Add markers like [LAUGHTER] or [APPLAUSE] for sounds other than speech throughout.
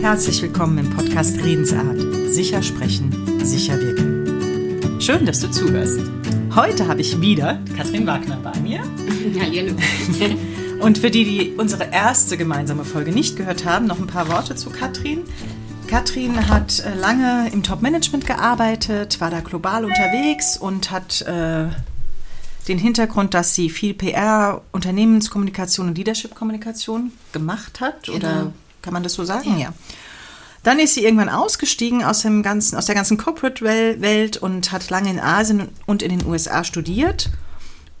Herzlich willkommen im Podcast Redensart. Sicher sprechen, sicher wirken. Schön, dass du zuhörst. Heute habe ich wieder Katrin Wagner bei mir. Hallo. [LAUGHS] Und für die, die unsere erste gemeinsame Folge nicht gehört haben, noch ein paar Worte zu Katrin. Katrin hat äh, lange im Top-Management gearbeitet, war da global unterwegs und hat äh, den Hintergrund, dass sie viel PR, Unternehmenskommunikation und Leadership-Kommunikation gemacht hat. Genau. Oder kann man das so sagen? Ja. ja. Dann ist sie irgendwann ausgestiegen aus, dem ganzen, aus der ganzen Corporate-Welt und hat lange in Asien und in den USA studiert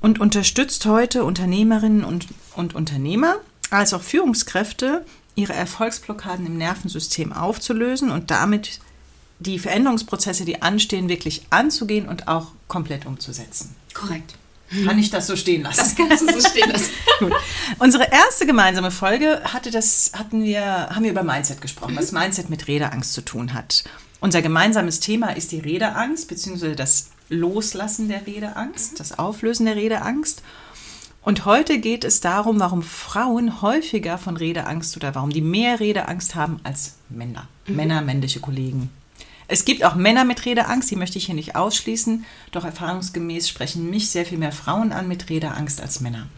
und unterstützt heute Unternehmerinnen und, und Unternehmer als auch Führungskräfte, ihre Erfolgsblockaden im Nervensystem aufzulösen und damit die Veränderungsprozesse, die anstehen, wirklich anzugehen und auch komplett umzusetzen. Korrekt. Kann ich das so stehen lassen? Das kannst du so stehen lassen. [LAUGHS] Gut. Unsere erste gemeinsame Folge hatte das, hatten wir, haben wir über Mindset gesprochen, was Mindset mit Redeangst zu tun hat. Unser gemeinsames Thema ist die Redeangst, beziehungsweise das Loslassen der Redeangst, das Auflösen der Redeangst. Und heute geht es darum, warum Frauen häufiger von Redeangst oder warum die mehr Redeangst haben als Männer. Mhm. Männer, männliche Kollegen. Es gibt auch Männer mit Redeangst, die möchte ich hier nicht ausschließen, doch erfahrungsgemäß sprechen mich sehr viel mehr Frauen an mit Redeangst als Männer.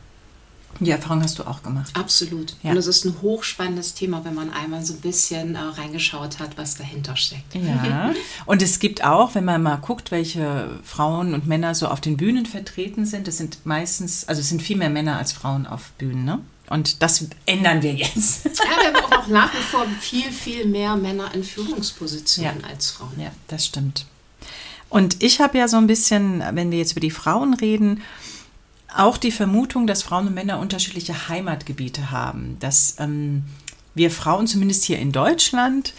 Die Erfahrung hast du auch gemacht. Absolut. Ja. Und es ist ein hochspannendes Thema, wenn man einmal so ein bisschen äh, reingeschaut hat, was dahinter steckt. Ja. [LAUGHS] Und es gibt auch, wenn man mal guckt, welche Frauen und Männer so auf den Bühnen vertreten sind, es sind meistens, also es sind viel mehr Männer als Frauen auf Bühnen, ne? Und das ändern wir jetzt. Ja, wir haben auch nach wie vor viel, viel mehr Männer in Führungspositionen ja. als Frauen. Ja, das stimmt. Und ich habe ja so ein bisschen, wenn wir jetzt über die Frauen reden, auch die Vermutung, dass Frauen und Männer unterschiedliche Heimatgebiete haben. Dass ähm, wir Frauen, zumindest hier in Deutschland,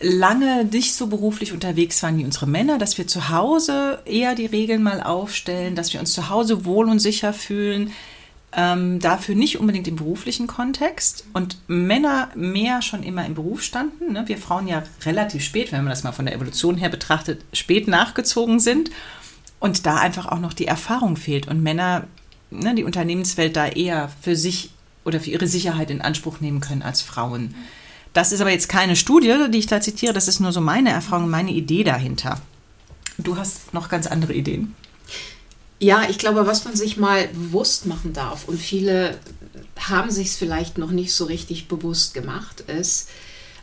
lange nicht so beruflich unterwegs waren wie unsere Männer, dass wir zu Hause eher die Regeln mal aufstellen, dass wir uns zu Hause wohl und sicher fühlen, ähm, dafür nicht unbedingt im beruflichen Kontext und Männer mehr schon immer im Beruf standen. Ne? Wir Frauen ja relativ spät, wenn man das mal von der Evolution her betrachtet, spät nachgezogen sind und da einfach auch noch die Erfahrung fehlt und Männer ne, die Unternehmenswelt da eher für sich oder für ihre Sicherheit in Anspruch nehmen können als Frauen. Das ist aber jetzt keine Studie, die ich da zitiere, das ist nur so meine Erfahrung, meine Idee dahinter. Du hast noch ganz andere Ideen. Ja, ich glaube, was man sich mal bewusst machen darf, und viele haben sich es vielleicht noch nicht so richtig bewusst gemacht, ist,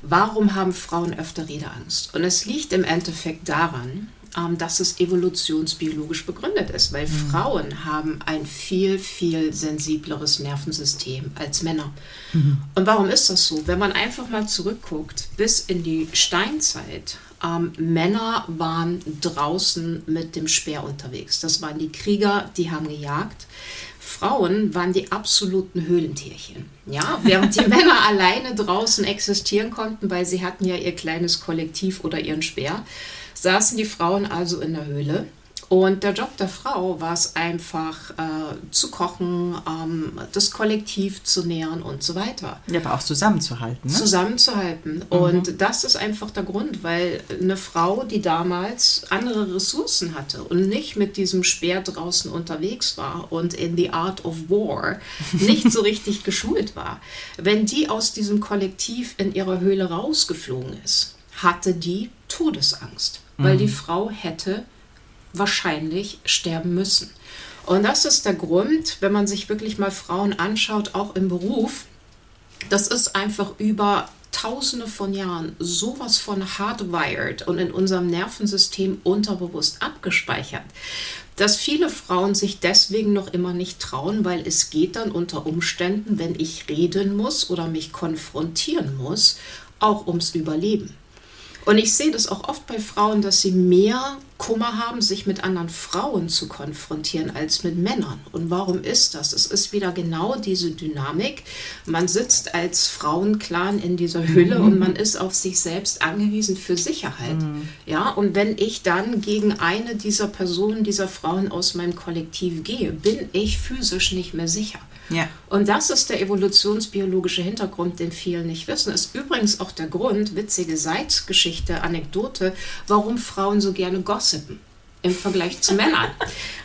warum haben Frauen öfter Redeangst? Und es liegt im Endeffekt daran, ähm, dass es evolutionsbiologisch begründet ist, weil mhm. Frauen haben ein viel, viel sensibleres Nervensystem als Männer. Mhm. Und warum ist das so? Wenn man einfach mal zurückguckt, bis in die Steinzeit ähm, Männer waren draußen mit dem Speer unterwegs. Das waren die Krieger, die haben gejagt. Frauen waren die absoluten Höhlentierchen. Ja, während die [LAUGHS] Männer alleine draußen existieren konnten, weil sie hatten ja ihr kleines Kollektiv oder ihren Speer, saßen die Frauen also in der Höhle und der Job der Frau war es einfach äh, zu kochen, ähm, das Kollektiv zu nähern und so weiter. Ja, aber auch zusammenzuhalten. Ne? Zusammenzuhalten. Mhm. Und das ist einfach der Grund, weil eine Frau, die damals andere Ressourcen hatte und nicht mit diesem Speer draußen unterwegs war und in the art of war [LAUGHS] nicht so richtig geschult war, wenn die aus diesem Kollektiv in ihrer Höhle rausgeflogen ist, hatte die Todesangst, weil mhm. die Frau hätte wahrscheinlich sterben müssen. Und das ist der Grund, wenn man sich wirklich mal Frauen anschaut, auch im Beruf, das ist einfach über Tausende von Jahren sowas von hardwired und in unserem Nervensystem unterbewusst abgespeichert, dass viele Frauen sich deswegen noch immer nicht trauen, weil es geht dann unter Umständen, wenn ich reden muss oder mich konfrontieren muss, auch ums Überleben. Und ich sehe das auch oft bei Frauen, dass sie mehr Kummer haben, sich mit anderen Frauen zu konfrontieren als mit Männern. Und warum ist das? Es ist wieder genau diese Dynamik. Man sitzt als Frauenclan in dieser Hülle mhm. und man ist auf sich selbst angewiesen für Sicherheit. Mhm. Ja, und wenn ich dann gegen eine dieser Personen, dieser Frauen aus meinem Kollektiv gehe, bin ich physisch nicht mehr sicher. Ja. Und das ist der evolutionsbiologische Hintergrund, den viele nicht wissen. Ist übrigens auch der Grund, witzige Seitgeschichte, Anekdote, warum Frauen so gerne gossipen. Im Vergleich zu Männern.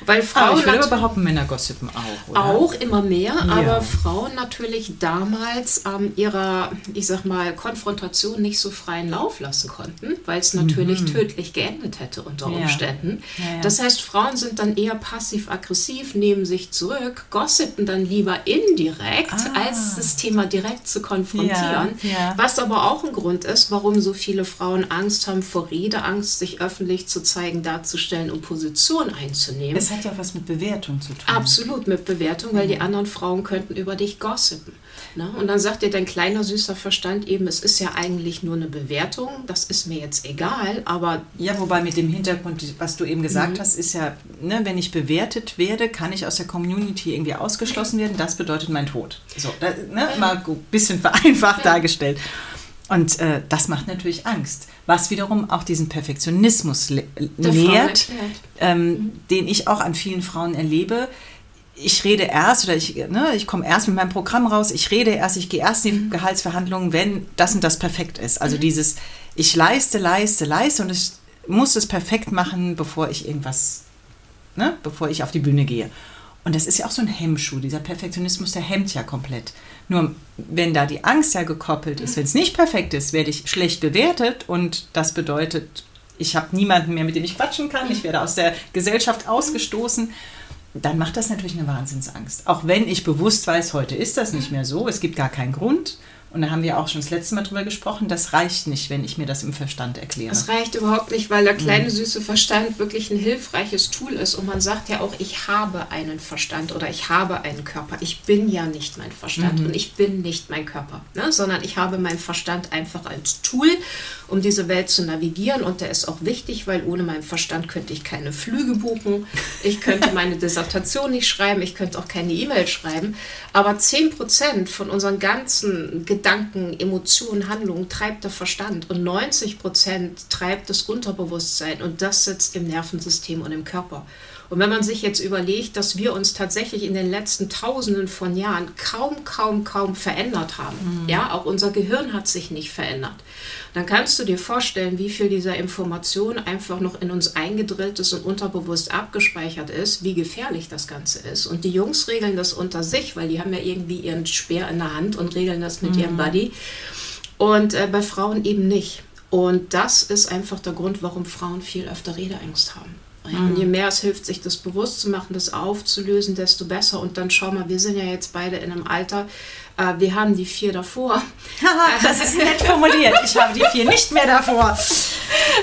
Weil Frauen. Aber ich würde behaupten, Männer gossipen auch. Oder? Auch immer mehr, ja. aber Frauen natürlich damals ähm, ihrer, ich sag mal, Konfrontation nicht so freien Lauf lassen konnten, weil es natürlich mhm. tödlich geendet hätte unter Umständen. Ja. Ja, das heißt, Frauen sind dann eher passiv-aggressiv, nehmen sich zurück, gossipen dann lieber indirekt, ah. als das Thema direkt zu konfrontieren. Was aber auch ein Grund ist, warum so viele Frauen Angst haben vor Redeangst, sich öffentlich zu zeigen, darzustellen und Position einzunehmen. Es hat ja was mit Bewertung zu tun. Absolut mit Bewertung, weil mhm. die anderen Frauen könnten über dich gossipen. Ne? Und dann sagt dir dein kleiner süßer Verstand eben, es ist ja eigentlich nur eine Bewertung, das ist mir jetzt egal, aber... Ja, wobei mit dem Hintergrund, was du eben gesagt mhm. hast, ist ja, ne, wenn ich bewertet werde, kann ich aus der Community irgendwie ausgeschlossen werden, das bedeutet mein Tod. So, da, ne, mal ein bisschen [LAUGHS] vereinfacht ja. dargestellt. Und äh, das macht natürlich Angst, was wiederum auch diesen Perfektionismus nährt, ähm, mhm. den ich auch an vielen Frauen erlebe. Ich rede erst oder ich, ne, ich komme erst mit meinem Programm raus, ich rede erst, ich gehe erst in die mhm. Gehaltsverhandlungen, wenn das und das perfekt ist. Also mhm. dieses, ich leiste, leiste, leiste und ich muss es perfekt machen, bevor ich irgendwas, ne, bevor ich auf die Bühne gehe. Und das ist ja auch so ein Hemmschuh. Dieser Perfektionismus, der hemmt ja komplett. Nur wenn da die Angst ja gekoppelt ist, wenn es nicht perfekt ist, werde ich schlecht bewertet und das bedeutet, ich habe niemanden mehr, mit dem ich quatschen kann, ich werde aus der Gesellschaft ausgestoßen, dann macht das natürlich eine Wahnsinnsangst. Auch wenn ich bewusst weiß, heute ist das nicht mehr so, es gibt gar keinen Grund und da haben wir auch schon das letzte Mal drüber gesprochen, das reicht nicht, wenn ich mir das im Verstand erkläre. Das reicht überhaupt nicht, weil der kleine süße Verstand wirklich ein hilfreiches Tool ist. Und man sagt ja auch, ich habe einen Verstand oder ich habe einen Körper. Ich bin ja nicht mein Verstand mhm. und ich bin nicht mein Körper, ne? sondern ich habe meinen Verstand einfach als Tool, um diese Welt zu navigieren. Und der ist auch wichtig, weil ohne meinen Verstand könnte ich keine Flüge buchen, ich könnte meine [LAUGHS] Dissertation nicht schreiben, ich könnte auch keine E-Mail schreiben. Aber 10% von unseren ganzen Gedanken, Gedanken, Emotionen, Handlungen treibt der Verstand und 90 Prozent treibt das Unterbewusstsein und das sitzt im Nervensystem und im Körper. Und wenn man sich jetzt überlegt, dass wir uns tatsächlich in den letzten Tausenden von Jahren kaum, kaum, kaum verändert haben, mhm. ja, auch unser Gehirn hat sich nicht verändert, dann kannst du dir vorstellen, wie viel dieser Information einfach noch in uns eingedrillt ist und unterbewusst abgespeichert ist, wie gefährlich das Ganze ist. Und die Jungs regeln das unter sich, weil die haben ja irgendwie ihren Speer in der Hand und regeln das mit mhm. ihrem Buddy. Und äh, bei Frauen eben nicht. Und das ist einfach der Grund, warum Frauen viel öfter Redeangst haben. Und je mhm. mehr es hilft, sich das bewusst zu machen, das aufzulösen, desto besser. Und dann schau mal, wir sind ja jetzt beide in einem Alter, äh, wir haben die vier davor. [LAUGHS] das ist nett formuliert. Ich habe die vier nicht mehr davor.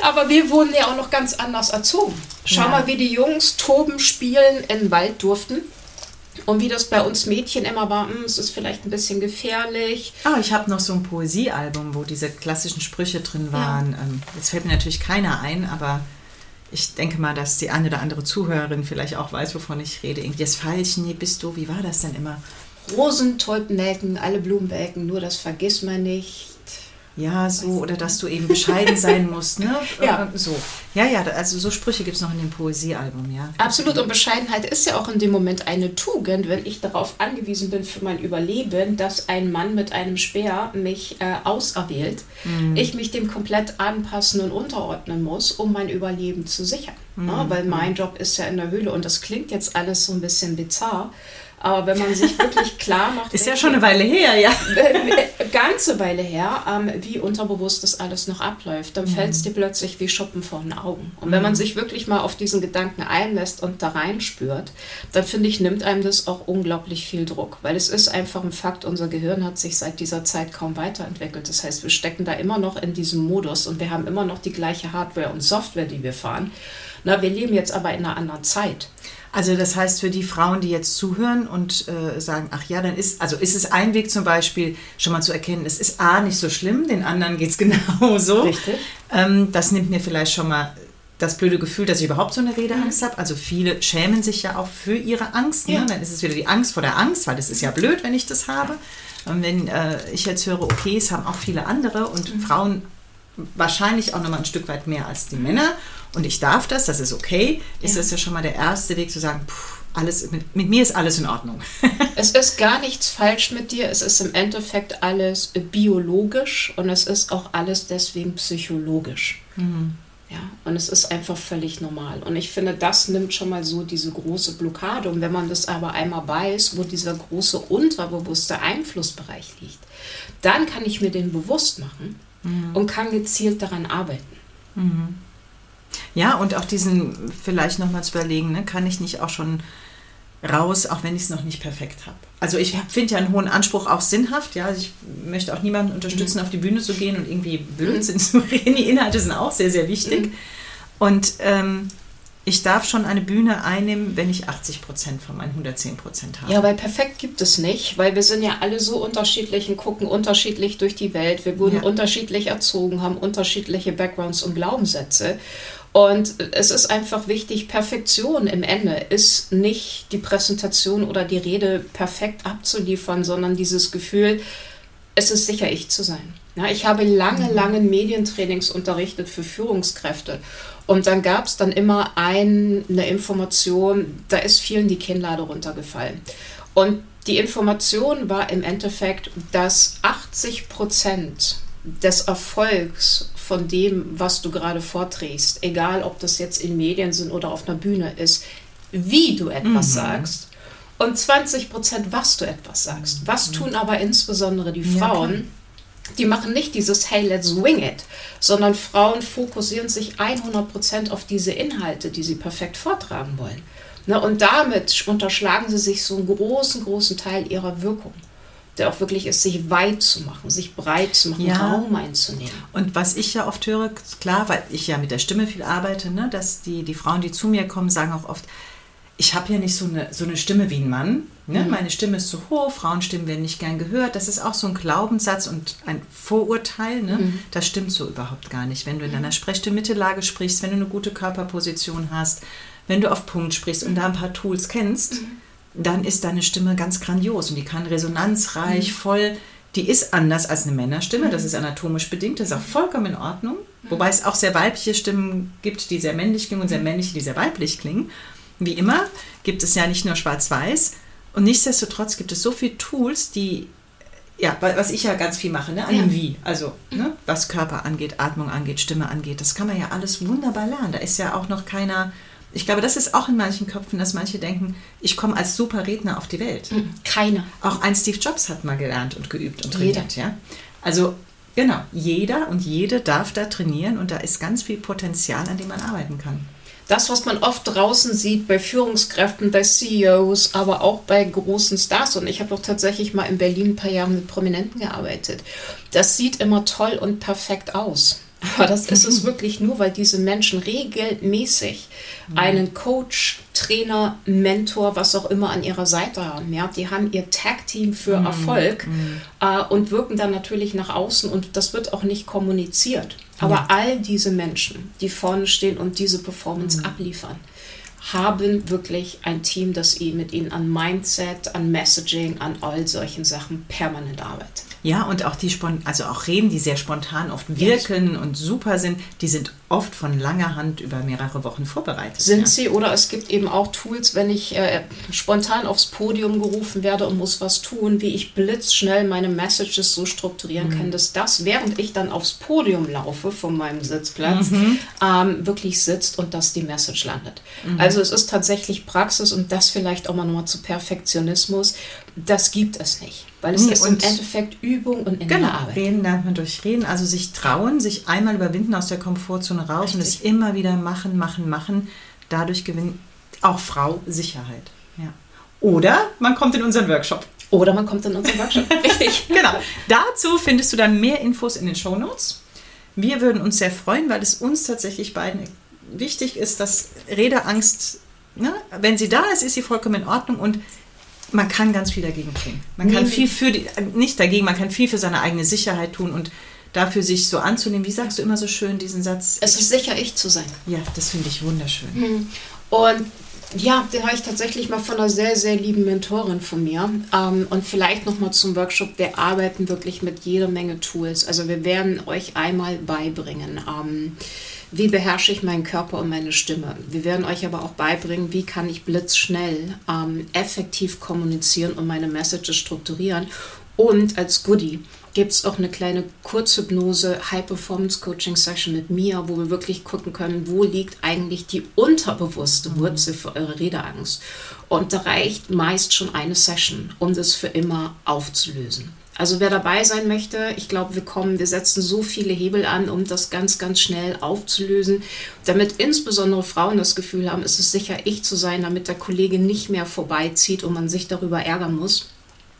Aber wir wurden ja auch noch ganz anders erzogen. Schau ja. mal, wie die Jungs toben, spielen, in den Wald durften. Und wie das bei uns Mädchen immer war, hm, es ist vielleicht ein bisschen gefährlich. Ah, ich habe noch so ein Poesiealbum, wo diese klassischen Sprüche drin waren. Ja. Ähm, jetzt fällt mir natürlich keiner ein, aber ich denke mal, dass die eine oder andere Zuhörerin vielleicht auch weiß, wovon ich rede. Irgendwie das Veilchen, nee, bist du, wie war das denn immer? Rosen, Tulpen welken, alle Blumen welken, nur das vergiss man nicht. Ja, so, oder dass du eben bescheiden sein [LAUGHS] musst, ne? ja. So. Ja, ja, also so Sprüche gibt es noch in dem Poesiealbum, ja. Absolut, und Bescheidenheit ist ja auch in dem Moment eine Tugend, wenn ich darauf angewiesen bin für mein Überleben, dass ein Mann mit einem Speer mich äh, auserwählt, mhm. ich mich dem komplett anpassen und unterordnen muss, um mein Überleben zu sichern. Mhm. Ja, weil mein Job ist ja in der Höhle und das klingt jetzt alles so ein bisschen bizarr, aber wenn man sich wirklich klar macht. Ist ja schon eine Weile her, ja. Ganze Weile her, ähm, wie unterbewusst das alles noch abläuft, dann mhm. fällt es dir plötzlich wie Schuppen vor den Augen. Und wenn man mhm. sich wirklich mal auf diesen Gedanken einlässt und da reinspürt, dann finde ich, nimmt einem das auch unglaublich viel Druck. Weil es ist einfach ein Fakt, unser Gehirn hat sich seit dieser Zeit kaum weiterentwickelt. Das heißt, wir stecken da immer noch in diesem Modus und wir haben immer noch die gleiche Hardware und Software, die wir fahren. Na, wir leben jetzt aber in einer anderen Zeit. Also das heißt für die Frauen, die jetzt zuhören und äh, sagen, ach ja, dann ist, also ist es ein Weg zum Beispiel schon mal zu erkennen, es ist A nicht so schlimm, den anderen geht es [LAUGHS] genauso. Richtig. Ähm, das nimmt mir vielleicht schon mal das blöde Gefühl, dass ich überhaupt so eine Redeangst mhm. habe. Also viele schämen sich ja auch für ihre Angst. Ne? Ja. Dann ist es wieder die Angst vor der Angst, weil das ist ja blöd, wenn ich das habe. Und wenn äh, ich jetzt höre, okay, es haben auch viele andere und mhm. Frauen wahrscheinlich auch noch mal ein Stück weit mehr als die Männer und ich darf das, das ist okay, ist ja. das ja schon mal der erste Weg zu sagen, pff, alles, mit, mit, mir ist alles in Ordnung. [LAUGHS] es ist gar nichts falsch mit dir, es ist im Endeffekt alles biologisch und es ist auch alles deswegen psychologisch. Mhm. Ja, und es ist einfach völlig normal. Und ich finde, das nimmt schon mal so diese große Blockade. Und wenn man das aber einmal weiß, wo dieser große unterbewusste Einflussbereich liegt, dann kann ich mir den bewusst machen mhm. und kann gezielt daran arbeiten. Mhm. Ja, und auch diesen vielleicht nochmal zu überlegen, ne, kann ich nicht auch schon raus, auch wenn ich es noch nicht perfekt habe. Also ich finde ja einen hohen Anspruch auch sinnhaft, ja. Also ich möchte auch niemanden unterstützen, mhm. auf die Bühne zu gehen und irgendwie Blödsinn [LAUGHS] zu reden. Die Inhalte sind auch sehr, sehr wichtig. Mhm. Und ähm, ich darf schon eine Bühne einnehmen, wenn ich 80 Prozent von meinen 110 Prozent habe. Ja, weil perfekt gibt es nicht, weil wir sind ja alle so unterschiedlich und gucken unterschiedlich durch die Welt. Wir wurden ja. unterschiedlich erzogen, haben unterschiedliche Backgrounds und Glaubenssätze. Und es ist einfach wichtig, Perfektion im Ende ist nicht die Präsentation oder die Rede perfekt abzuliefern, sondern dieses Gefühl, es ist sicher ich zu sein. Ja, ich habe lange, mhm. lange Medientrainings unterrichtet für Führungskräfte. Und dann gab es dann immer ein, eine Information, da ist vielen die Kinnlade runtergefallen. Und die Information war im Endeffekt, dass 80 Prozent des Erfolgs von dem, was du gerade vorträgst, egal ob das jetzt in Medien sind oder auf einer Bühne ist, wie du etwas mhm. sagst und 20 Prozent, was du etwas sagst. Was mhm. tun aber insbesondere die Frauen? Ja, die machen nicht dieses Hey, let's wing it, sondern Frauen fokussieren sich 100 Prozent auf diese Inhalte, die sie perfekt vortragen wollen. Ne, und damit unterschlagen sie sich so einen großen, großen Teil ihrer Wirkung der auch wirklich ist, sich weit zu machen, sich breit zu machen, ja. Raum einzunehmen. Und was ich ja oft höre, klar, weil ich ja mit der Stimme viel arbeite, ne, dass die, die Frauen, die zu mir kommen, sagen auch oft, ich habe ja nicht so eine, so eine Stimme wie ein Mann. Ne? Mhm. Meine Stimme ist zu hoch, Frauenstimmen werden nicht gern gehört. Das ist auch so ein Glaubenssatz und ein Vorurteil. Ne? Mhm. Das stimmt so überhaupt gar nicht. Wenn du in deiner Sprechstimmmittellage sprichst, wenn du eine gute Körperposition hast, wenn du auf Punkt sprichst und da ein paar Tools kennst, mhm dann ist deine Stimme ganz grandios und die kann resonanzreich, mhm. voll. Die ist anders als eine Männerstimme, das mhm. ist anatomisch bedingt, das ist auch vollkommen in Ordnung. Mhm. Wobei es auch sehr weibliche Stimmen gibt, die sehr männlich klingen und sehr mhm. männliche, die sehr weiblich klingen. Wie immer gibt es ja nicht nur schwarz-weiß. Und nichtsdestotrotz gibt es so viele Tools, die, ja, was ich ja ganz viel mache, ne, an ja. dem Wie. Also, ne, was Körper angeht, Atmung angeht, Stimme angeht, das kann man ja alles wunderbar lernen. Da ist ja auch noch keiner ich glaube, das ist auch in manchen Köpfen, dass manche denken, ich komme als super Redner auf die Welt. Mhm. Keine. Auch ein Steve Jobs hat mal gelernt und geübt und trainiert, ja. Also genau, jeder und jede darf da trainieren und da ist ganz viel Potenzial, an dem man arbeiten kann. Das, was man oft draußen sieht bei Führungskräften, bei CEOs, aber auch bei großen Stars. Und ich habe auch tatsächlich mal in Berlin ein paar Jahre mit Prominenten gearbeitet. Das sieht immer toll und perfekt aus. Aber das ist es wirklich nur, weil diese Menschen regelmäßig mhm. einen Coach, Trainer, Mentor, was auch immer an ihrer Seite haben. Ja? Die haben ihr Tag-Team für mhm. Erfolg mhm. Äh, und wirken dann natürlich nach außen und das wird auch nicht kommuniziert. Aber ja. all diese Menschen, die vorne stehen und diese Performance abliefern, haben wirklich ein Team, das mit ihnen an Mindset, an Messaging, an all solchen Sachen permanent arbeitet. Ja, und auch die, also auch Reden, die sehr spontan oft wirken yes. und super sind, die sind oft von langer Hand über mehrere Wochen vorbereitet. Sind ja. sie oder es gibt eben auch Tools, wenn ich äh, spontan aufs Podium gerufen werde und muss was tun, wie ich blitzschnell meine Messages so strukturieren mhm. kann, dass das, während ich dann aufs Podium laufe von meinem Sitzplatz, mhm. ähm, wirklich sitzt und dass die Message landet. Mhm. Also es ist tatsächlich Praxis und das vielleicht auch mal nochmal zu Perfektionismus, das gibt es nicht. Weil es nee, ist im Endeffekt Übung und in genau, Arbeit. Reden lernt man durch Reden. Also sich trauen, sich einmal überwinden aus der Komfortzone raus Richtig. und es immer wieder machen, machen, machen. Dadurch gewinnt auch Frau Sicherheit. Ja. Oder man kommt in unseren Workshop. Oder man kommt in unseren Workshop. [LAUGHS] Richtig. genau. Dazu findest du dann mehr Infos in den Show Notes. Wir würden uns sehr freuen, weil es uns tatsächlich beiden wichtig ist, dass Redeangst, ne, wenn sie da ist, ist sie vollkommen in Ordnung und man kann ganz viel dagegen tun. Man kann viel für die, nicht dagegen, man kann viel für seine eigene Sicherheit tun und dafür sich so anzunehmen. Wie sagst du immer so schön diesen Satz? Es ist sicher, ich zu sein. Ja, das finde ich wunderschön. Hm. Und ja, den habe ich tatsächlich mal von einer sehr, sehr lieben Mentorin von mir. Ähm, und vielleicht nochmal zum Workshop. Wir arbeiten wirklich mit jeder Menge Tools. Also wir werden euch einmal beibringen. Wie beherrsche ich meinen Körper und meine Stimme. Wir werden euch aber auch beibringen, wie kann ich blitzschnell ähm, effektiv kommunizieren und meine Messages strukturieren. Und als Goodie gibt es auch eine kleine Kurzhypnose High Performance Coaching Session mit mir, wo wir wirklich gucken können, wo liegt eigentlich die unterbewusste. Wurzel für eure Redeangst. Und da reicht meist schon eine Session, um das für immer aufzulösen. Also wer dabei sein möchte, ich glaube, wir kommen, wir setzen so viele Hebel an, um das ganz, ganz schnell aufzulösen, damit insbesondere Frauen das Gefühl haben, es ist sicher ich zu sein, damit der Kollege nicht mehr vorbeizieht und man sich darüber ärgern muss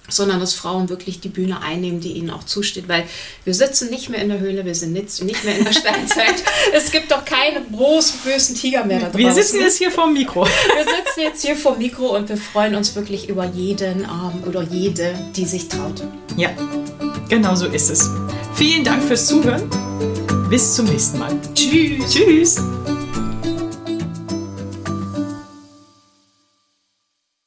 sondern dass Frauen wirklich die Bühne einnehmen, die ihnen auch zusteht, weil wir sitzen nicht mehr in der Höhle, wir sind nicht, mehr in der Steinzeit. [LAUGHS] es gibt doch keine großen, bösen Tiger mehr da draußen. [LAUGHS] Wir sitzen jetzt hier vor dem Mikro. wir sitzen jetzt hier vor dem Mikro und wir freuen uns wirklich über jeden ähm, oder jede, die sich traut. Ja, genau so ist es. Vielen Dank fürs Zuhören. Bis zum nächsten Mal. Tschüss. Tschüss.